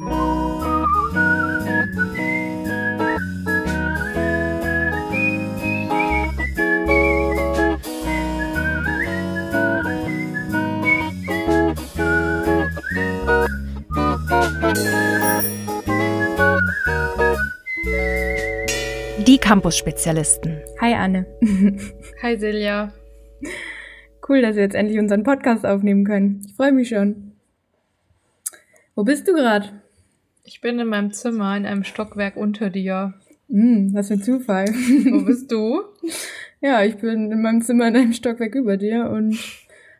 Die Campus-Spezialisten. Hi Anne. Hi Silja. Cool, dass wir jetzt endlich unseren Podcast aufnehmen können. Ich freue mich schon. Wo bist du gerade? Ich bin in meinem Zimmer in einem Stockwerk unter dir. Hm, was für ein Zufall. Wo bist du? ja, ich bin in meinem Zimmer in einem Stockwerk über dir und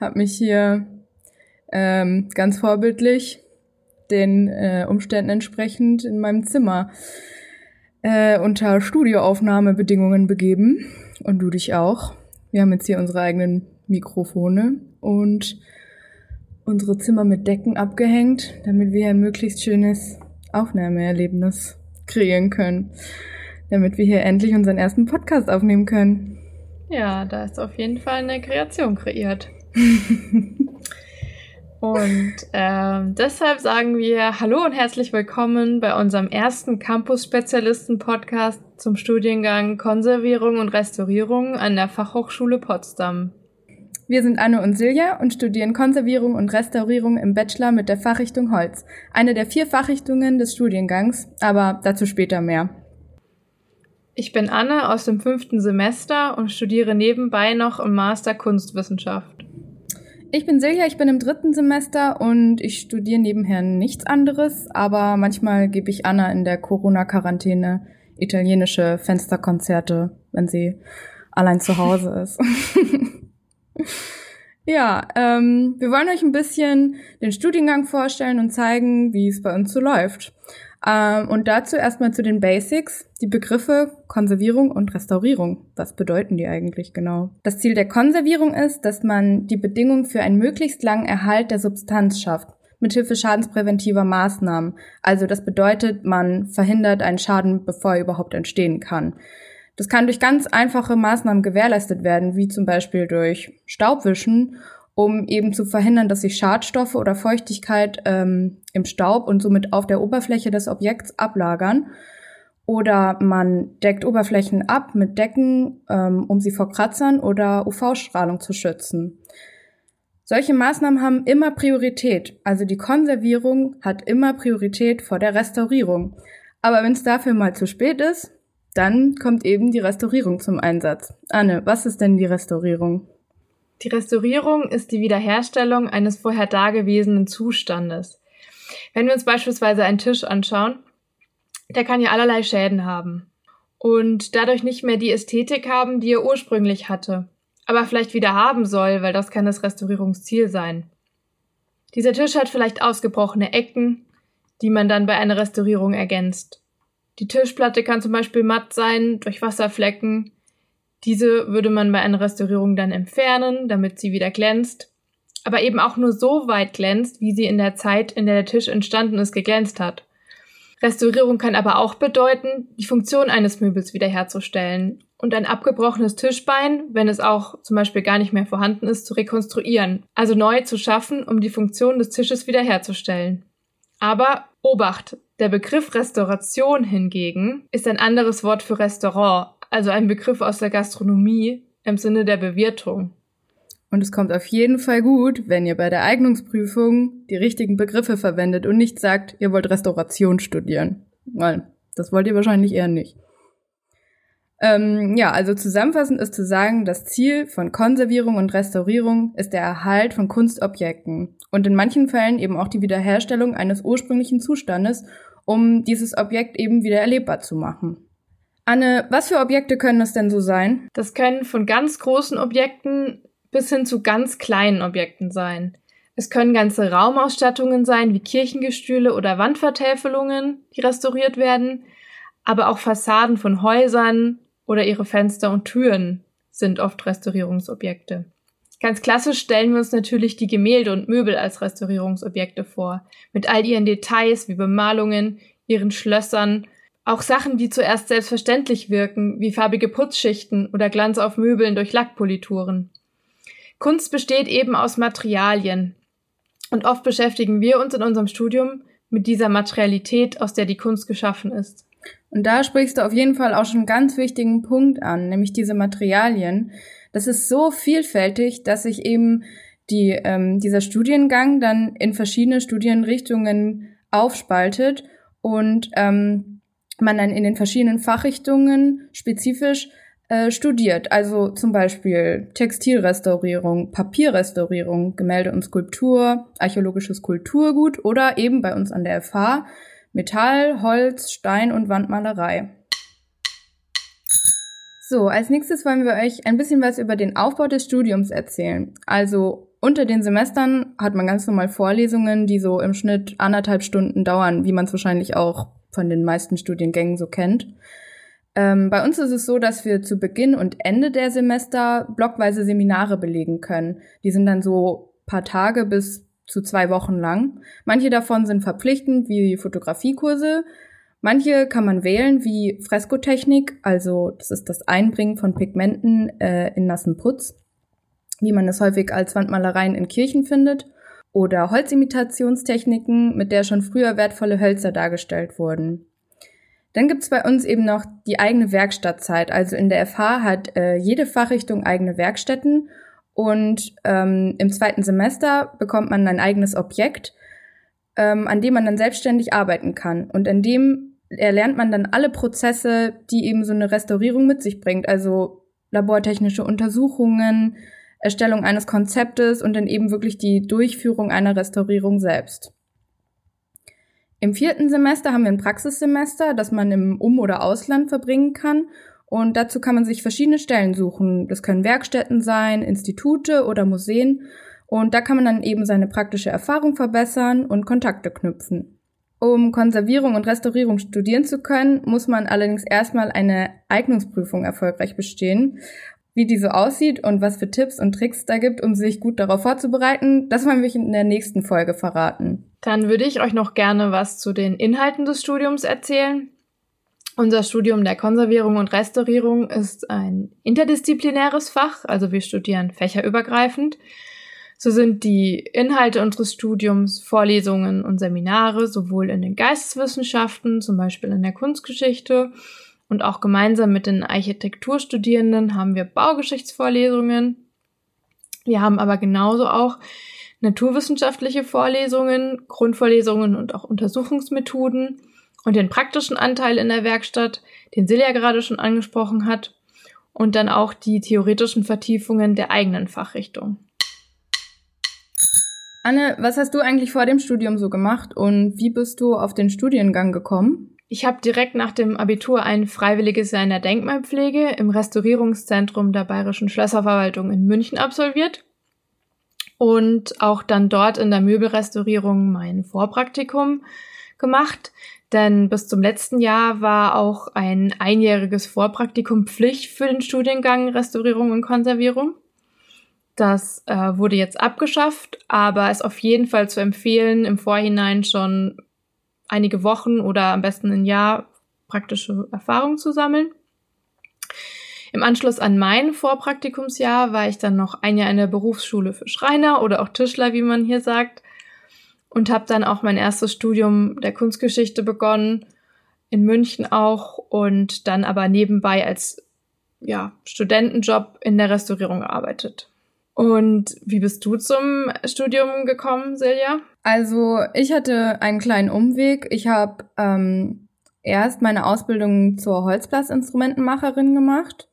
habe mich hier ähm, ganz vorbildlich den äh, Umständen entsprechend in meinem Zimmer äh, unter Studioaufnahmebedingungen begeben. Und du dich auch. Wir haben jetzt hier unsere eigenen Mikrofone und unsere Zimmer mit Decken abgehängt, damit wir ein möglichst schönes Aufnahmeerlebnis kreieren können. Damit wir hier endlich unseren ersten Podcast aufnehmen können. Ja, da ist auf jeden Fall eine Kreation kreiert. Und ähm, deshalb sagen wir Hallo und herzlich willkommen bei unserem ersten Campus-Spezialisten-Podcast zum Studiengang Konservierung und Restaurierung an der Fachhochschule Potsdam. Wir sind Anne und Silja und studieren Konservierung und Restaurierung im Bachelor mit der Fachrichtung Holz, eine der vier Fachrichtungen des Studiengangs, aber dazu später mehr. Ich bin Anne aus dem fünften Semester und studiere nebenbei noch im Master Kunstwissenschaft. Ich bin Silja, ich bin im dritten Semester und ich studiere nebenher nichts anderes, aber manchmal gebe ich Anna in der Corona-Quarantäne italienische Fensterkonzerte, wenn sie allein zu Hause ist. ja, ähm, wir wollen euch ein bisschen den Studiengang vorstellen und zeigen, wie es bei uns so läuft. Ähm, und dazu erstmal zu den Basics. Die Begriffe Konservierung und Restaurierung. Was bedeuten die eigentlich genau? Das Ziel der Konservierung ist, dass man die Bedingungen für einen möglichst langen Erhalt der Substanz schafft mithilfe schadenspräventiver Maßnahmen. Also das bedeutet, man verhindert einen Schaden, bevor er überhaupt entstehen kann. Das kann durch ganz einfache Maßnahmen gewährleistet werden, wie zum Beispiel durch Staubwischen um eben zu verhindern, dass sich Schadstoffe oder Feuchtigkeit ähm, im Staub und somit auf der Oberfläche des Objekts ablagern. Oder man deckt Oberflächen ab mit Decken, ähm, um sie vor Kratzern oder UV-Strahlung zu schützen. Solche Maßnahmen haben immer Priorität, also die Konservierung hat immer Priorität vor der Restaurierung. Aber wenn es dafür mal zu spät ist, dann kommt eben die Restaurierung zum Einsatz. Anne, was ist denn die Restaurierung? Die Restaurierung ist die Wiederherstellung eines vorher dagewesenen Zustandes. Wenn wir uns beispielsweise einen Tisch anschauen, der kann ja allerlei Schäden haben und dadurch nicht mehr die Ästhetik haben, die er ursprünglich hatte, aber vielleicht wieder haben soll, weil das kann das Restaurierungsziel sein. Dieser Tisch hat vielleicht ausgebrochene Ecken, die man dann bei einer Restaurierung ergänzt. Die Tischplatte kann zum Beispiel matt sein durch Wasserflecken diese würde man bei einer Restaurierung dann entfernen, damit sie wieder glänzt, aber eben auch nur so weit glänzt, wie sie in der Zeit, in der der Tisch entstanden ist, geglänzt hat. Restaurierung kann aber auch bedeuten, die Funktion eines Möbels wiederherzustellen und ein abgebrochenes Tischbein, wenn es auch zum Beispiel gar nicht mehr vorhanden ist, zu rekonstruieren, also neu zu schaffen, um die Funktion des Tisches wiederherzustellen. Aber Obacht, der Begriff Restauration hingegen ist ein anderes Wort für Restaurant, also ein Begriff aus der Gastronomie im Sinne der Bewirtung. Und es kommt auf jeden Fall gut, wenn ihr bei der Eignungsprüfung die richtigen Begriffe verwendet und nicht sagt, ihr wollt Restauration studieren. Weil das wollt ihr wahrscheinlich eher nicht. Ähm, ja, also zusammenfassend ist zu sagen, das Ziel von Konservierung und Restaurierung ist der Erhalt von Kunstobjekten und in manchen Fällen eben auch die Wiederherstellung eines ursprünglichen Zustandes, um dieses Objekt eben wieder erlebbar zu machen. Anne, was für Objekte können das denn so sein? Das können von ganz großen Objekten bis hin zu ganz kleinen Objekten sein. Es können ganze Raumausstattungen sein, wie Kirchengestühle oder Wandvertäfelungen, die restauriert werden, aber auch Fassaden von Häusern oder ihre Fenster und Türen sind oft Restaurierungsobjekte. Ganz klassisch stellen wir uns natürlich die Gemälde und Möbel als Restaurierungsobjekte vor, mit all ihren Details wie Bemalungen, ihren Schlössern auch Sachen, die zuerst selbstverständlich wirken, wie farbige Putzschichten oder Glanz auf Möbeln durch Lackpolituren. Kunst besteht eben aus Materialien. Und oft beschäftigen wir uns in unserem Studium mit dieser Materialität, aus der die Kunst geschaffen ist. Und da sprichst du auf jeden Fall auch schon einen ganz wichtigen Punkt an, nämlich diese Materialien. Das ist so vielfältig, dass sich eben die, ähm, dieser Studiengang dann in verschiedene Studienrichtungen aufspaltet und ähm, man dann in den verschiedenen Fachrichtungen spezifisch äh, studiert. Also zum Beispiel Textilrestaurierung, Papierrestaurierung, Gemälde und Skulptur, archäologisches Kulturgut oder eben bei uns an der FH Metall, Holz, Stein und Wandmalerei. So, als nächstes wollen wir euch ein bisschen was über den Aufbau des Studiums erzählen. Also unter den Semestern hat man ganz normal Vorlesungen, die so im Schnitt anderthalb Stunden dauern, wie man es wahrscheinlich auch von den meisten Studiengängen so kennt. Ähm, bei uns ist es so, dass wir zu Beginn und Ende der Semester blockweise Seminare belegen können. Die sind dann so paar Tage bis zu zwei Wochen lang. Manche davon sind verpflichtend, wie Fotografiekurse. Manche kann man wählen, wie Freskotechnik, also das ist das Einbringen von Pigmenten äh, in nassen Putz, wie man es häufig als Wandmalereien in Kirchen findet, oder Holzimitationstechniken, mit der schon früher wertvolle Hölzer dargestellt wurden. Dann gibt's bei uns eben noch die eigene Werkstattzeit. Also in der FH hat äh, jede Fachrichtung eigene Werkstätten und ähm, im zweiten Semester bekommt man ein eigenes Objekt, ähm, an dem man dann selbstständig arbeiten kann. Und in dem erlernt man dann alle Prozesse, die eben so eine Restaurierung mit sich bringt. Also labortechnische Untersuchungen, Erstellung eines Konzeptes und dann eben wirklich die Durchführung einer Restaurierung selbst. Im vierten Semester haben wir ein Praxissemester, das man im Um- oder Ausland verbringen kann. Und dazu kann man sich verschiedene Stellen suchen. Das können Werkstätten sein, Institute oder Museen. Und da kann man dann eben seine praktische Erfahrung verbessern und Kontakte knüpfen. Um Konservierung und Restaurierung studieren zu können, muss man allerdings erstmal eine Eignungsprüfung erfolgreich bestehen. Wie die so aussieht und was für Tipps und Tricks da gibt, um sich gut darauf vorzubereiten, das wollen wir in der nächsten Folge verraten. Dann würde ich euch noch gerne was zu den Inhalten des Studiums erzählen. Unser Studium der Konservierung und Restaurierung ist ein interdisziplinäres Fach, also wir studieren fächerübergreifend. So sind die Inhalte unseres Studiums Vorlesungen und Seminare sowohl in den Geisteswissenschaften, zum Beispiel in der Kunstgeschichte, und auch gemeinsam mit den Architekturstudierenden haben wir Baugeschichtsvorlesungen. Wir haben aber genauso auch naturwissenschaftliche Vorlesungen, Grundvorlesungen und auch Untersuchungsmethoden und den praktischen Anteil in der Werkstatt, den Silja gerade schon angesprochen hat, und dann auch die theoretischen Vertiefungen der eigenen Fachrichtung. Anne, was hast du eigentlich vor dem Studium so gemacht und wie bist du auf den Studiengang gekommen? Ich habe direkt nach dem Abitur ein freiwilliges Jahr in der Denkmalpflege im Restaurierungszentrum der Bayerischen Schlösserverwaltung in München absolviert und auch dann dort in der Möbelrestaurierung mein Vorpraktikum gemacht. Denn bis zum letzten Jahr war auch ein einjähriges Vorpraktikum Pflicht für den Studiengang Restaurierung und Konservierung. Das äh, wurde jetzt abgeschafft, aber ist auf jeden Fall zu empfehlen, im Vorhinein schon einige Wochen oder am besten ein Jahr praktische Erfahrung zu sammeln. Im Anschluss an mein Vorpraktikumsjahr war ich dann noch ein Jahr in der Berufsschule für Schreiner oder auch Tischler, wie man hier sagt, und habe dann auch mein erstes Studium der Kunstgeschichte begonnen, in München auch und dann aber nebenbei als ja, Studentenjob in der Restaurierung gearbeitet. Und wie bist du zum Studium gekommen, Silja? Also ich hatte einen kleinen Umweg. Ich habe ähm, erst meine Ausbildung zur Holzblasinstrumentenmacherin gemacht.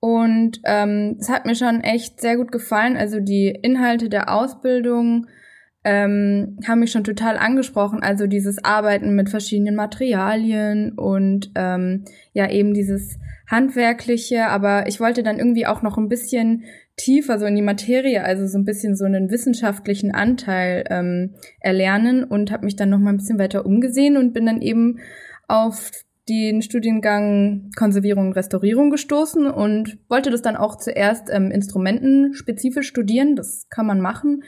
Und ähm, es hat mir schon echt sehr gut gefallen. Also die Inhalte der Ausbildung ähm, haben mich schon total angesprochen. Also dieses Arbeiten mit verschiedenen Materialien und ähm, ja eben dieses handwerkliche. Aber ich wollte dann irgendwie auch noch ein bisschen tiefer so in die Materie, also so ein bisschen so einen wissenschaftlichen Anteil ähm, erlernen und habe mich dann noch mal ein bisschen weiter umgesehen und bin dann eben auf den Studiengang Konservierung und Restaurierung gestoßen und wollte das dann auch zuerst ähm, instrumentenspezifisch studieren. Das kann man machen.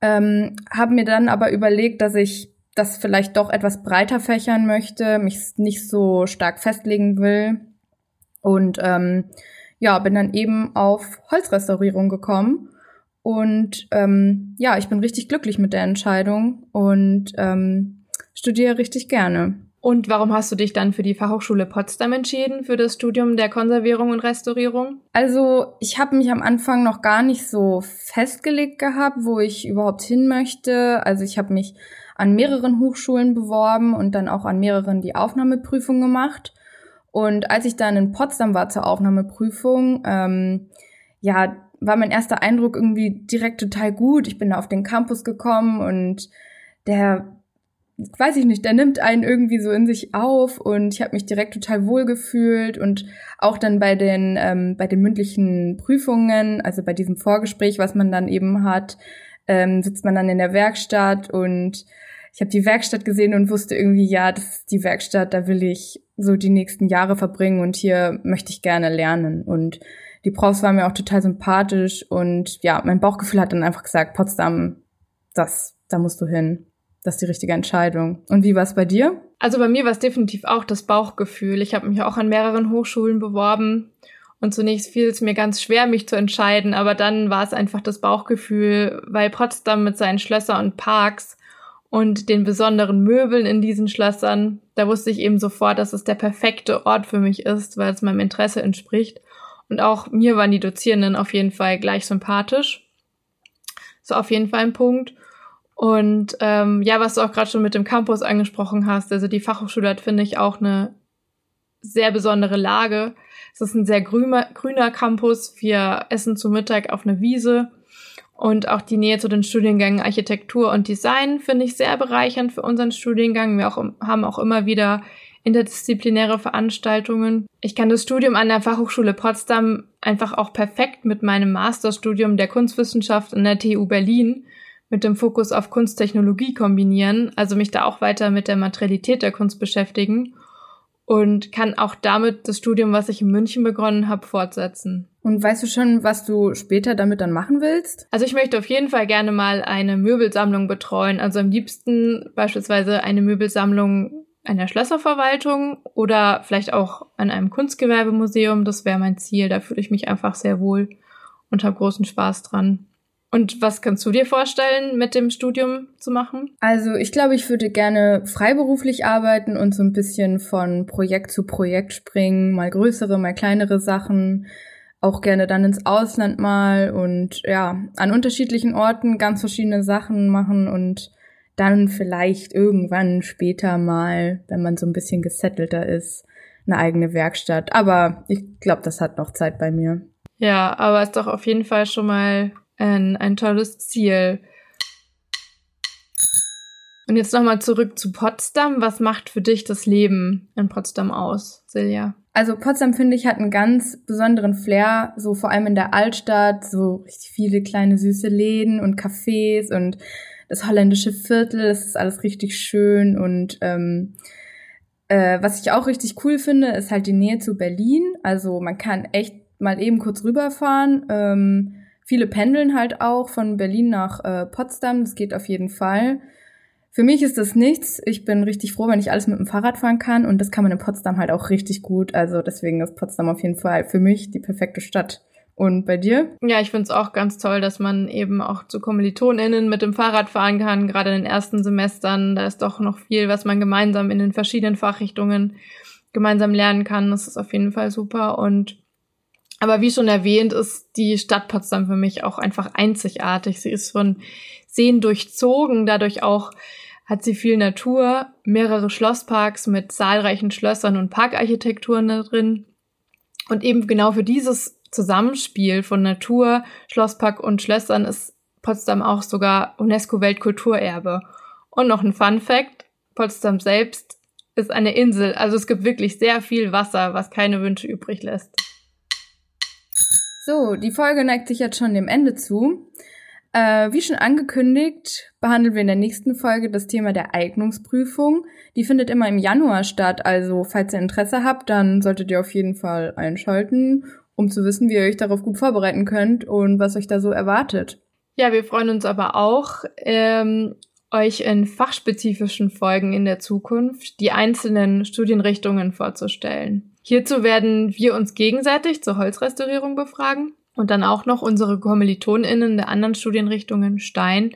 Ähm, habe mir dann aber überlegt, dass ich das vielleicht doch etwas breiter fächern möchte, mich nicht so stark festlegen will und ähm, ja, bin dann eben auf Holzrestaurierung gekommen. Und ähm, ja, ich bin richtig glücklich mit der Entscheidung. Und ähm, studiere richtig gerne. Und warum hast du dich dann für die Fachhochschule Potsdam entschieden, für das Studium der Konservierung und Restaurierung? Also ich habe mich am Anfang noch gar nicht so festgelegt gehabt, wo ich überhaupt hin möchte. Also ich habe mich an mehreren Hochschulen beworben und dann auch an mehreren die Aufnahmeprüfung gemacht. Und als ich dann in Potsdam war zur Aufnahmeprüfung, ähm, ja, war mein erster Eindruck irgendwie direkt total gut. Ich bin da auf den Campus gekommen und der weiß ich nicht, der nimmt einen irgendwie so in sich auf und ich habe mich direkt total wohl gefühlt und auch dann bei den ähm, bei den mündlichen Prüfungen, also bei diesem Vorgespräch, was man dann eben hat, ähm, sitzt man dann in der Werkstatt und ich habe die Werkstatt gesehen und wusste irgendwie, ja, das ist die Werkstatt, da will ich so die nächsten Jahre verbringen und hier möchte ich gerne lernen und die Profs waren mir auch total sympathisch und ja, mein Bauchgefühl hat dann einfach gesagt, Potsdam, das, da musst du hin. Das die richtige Entscheidung. Und wie war es bei dir? Also bei mir war es definitiv auch das Bauchgefühl. Ich habe mich auch an mehreren Hochschulen beworben und zunächst fiel es mir ganz schwer, mich zu entscheiden, aber dann war es einfach das Bauchgefühl, weil Potsdam mit seinen Schlössern und Parks und den besonderen Möbeln in diesen Schlössern, da wusste ich eben sofort, dass es der perfekte Ort für mich ist, weil es meinem Interesse entspricht. Und auch mir waren die Dozierenden auf jeden Fall gleich sympathisch. So auf jeden Fall ein Punkt. Und ähm, ja, was du auch gerade schon mit dem Campus angesprochen hast, also die Fachhochschule hat, finde ich, auch eine sehr besondere Lage. Es ist ein sehr grüner, grüner Campus. Wir essen zu Mittag auf einer Wiese. Und auch die Nähe zu den Studiengängen Architektur und Design finde ich sehr bereichernd für unseren Studiengang. Wir auch, haben auch immer wieder interdisziplinäre Veranstaltungen. Ich kann das Studium an der Fachhochschule Potsdam einfach auch perfekt mit meinem Masterstudium der Kunstwissenschaft an der TU Berlin mit dem Fokus auf Kunsttechnologie kombinieren, also mich da auch weiter mit der Materialität der Kunst beschäftigen und kann auch damit das Studium, was ich in München begonnen habe, fortsetzen. Und weißt du schon, was du später damit dann machen willst? Also ich möchte auf jeden Fall gerne mal eine Möbelsammlung betreuen, also am liebsten beispielsweise eine Möbelsammlung einer Schlösserverwaltung oder vielleicht auch an einem Kunstgewerbemuseum. Das wäre mein Ziel. Da fühle ich mich einfach sehr wohl und habe großen Spaß dran. Und was kannst du dir vorstellen, mit dem Studium zu machen? Also ich glaube, ich würde gerne freiberuflich arbeiten und so ein bisschen von Projekt zu Projekt springen, mal größere, mal kleinere Sachen, auch gerne dann ins Ausland mal und ja, an unterschiedlichen Orten ganz verschiedene Sachen machen und dann vielleicht irgendwann später mal, wenn man so ein bisschen gesettelter ist, eine eigene Werkstatt. Aber ich glaube, das hat noch Zeit bei mir. Ja, aber ist doch auf jeden Fall schon mal ein, ein tolles Ziel. Und jetzt nochmal zurück zu Potsdam. Was macht für dich das Leben in Potsdam aus, Silja? Also Potsdam, finde ich, hat einen ganz besonderen Flair, so vor allem in der Altstadt, so richtig viele kleine süße Läden und Cafés und das holländische Viertel, das ist alles richtig schön und ähm, äh, was ich auch richtig cool finde, ist halt die Nähe zu Berlin. Also man kann echt mal eben kurz rüberfahren. Ähm, Viele pendeln halt auch von Berlin nach äh, Potsdam. Das geht auf jeden Fall. Für mich ist das nichts. Ich bin richtig froh, wenn ich alles mit dem Fahrrad fahren kann. Und das kann man in Potsdam halt auch richtig gut. Also deswegen ist Potsdam auf jeden Fall für mich die perfekte Stadt. Und bei dir? Ja, ich finde es auch ganz toll, dass man eben auch zu KommilitonInnen mit dem Fahrrad fahren kann, gerade in den ersten Semestern. Da ist doch noch viel, was man gemeinsam in den verschiedenen Fachrichtungen gemeinsam lernen kann. Das ist auf jeden Fall super. Und aber wie schon erwähnt, ist die Stadt Potsdam für mich auch einfach einzigartig. Sie ist von Seen durchzogen, dadurch auch hat sie viel Natur, mehrere Schlossparks mit zahlreichen Schlössern und Parkarchitekturen da drin. Und eben genau für dieses Zusammenspiel von Natur, Schlosspark und Schlössern ist Potsdam auch sogar UNESCO-Weltkulturerbe. Und noch ein Fun Fact, Potsdam selbst ist eine Insel, also es gibt wirklich sehr viel Wasser, was keine Wünsche übrig lässt. So, die Folge neigt sich jetzt schon dem Ende zu. Äh, wie schon angekündigt, behandeln wir in der nächsten Folge das Thema der Eignungsprüfung. Die findet immer im Januar statt, also falls ihr Interesse habt, dann solltet ihr auf jeden Fall einschalten, um zu wissen, wie ihr euch darauf gut vorbereiten könnt und was euch da so erwartet. Ja, wir freuen uns aber auch, ähm, euch in fachspezifischen Folgen in der Zukunft die einzelnen Studienrichtungen vorzustellen. Hierzu werden wir uns gegenseitig zur Holzrestaurierung befragen und dann auch noch unsere KommilitonInnen der anderen Studienrichtungen Stein,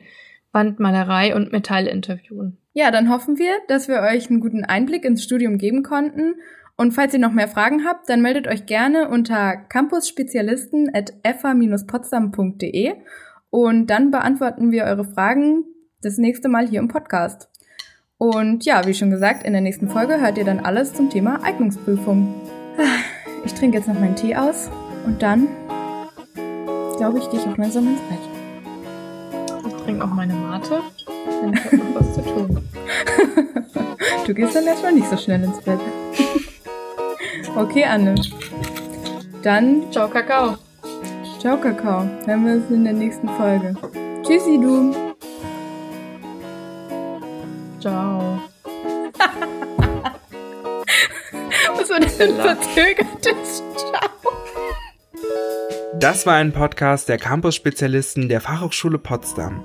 Wandmalerei und Metall interviewen. Ja, dann hoffen wir, dass wir euch einen guten Einblick ins Studium geben konnten. Und falls ihr noch mehr Fragen habt, dann meldet euch gerne unter campusspezialisten.fa-potsdam.de und dann beantworten wir eure Fragen das nächste Mal hier im Podcast. Und ja, wie schon gesagt, in der nächsten Folge hört ihr dann alles zum Thema Eignungsprüfung. Ich trinke jetzt noch meinen Tee aus und dann, glaube ich, gehe ich auch langsam ins Bett. Ich trinke auch meine Mate, ich habe noch was zu tun. du gehst dann erstmal nicht so schnell ins Bett. Okay, Anne. Dann. Ciao, Kakao. Ciao, Kakao. Hören wir uns in der nächsten Folge. Tschüssi, du. Verzögertes Ciao? Das war ein Podcast der Campus-Spezialisten der Fachhochschule Potsdam.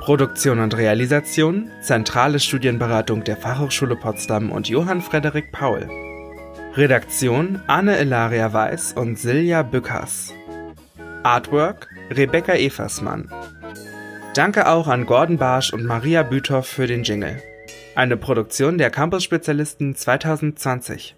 Produktion und Realisation, zentrale Studienberatung der Fachhochschule Potsdam und Johann Frederik Paul. Redaktion Anne Elaria Weiß und Silja Bückers. Artwork Rebecca Eversmann. Danke auch an Gordon Barsch und Maria Büthoff für den Jingle. Eine Produktion der Campus Spezialisten 2020.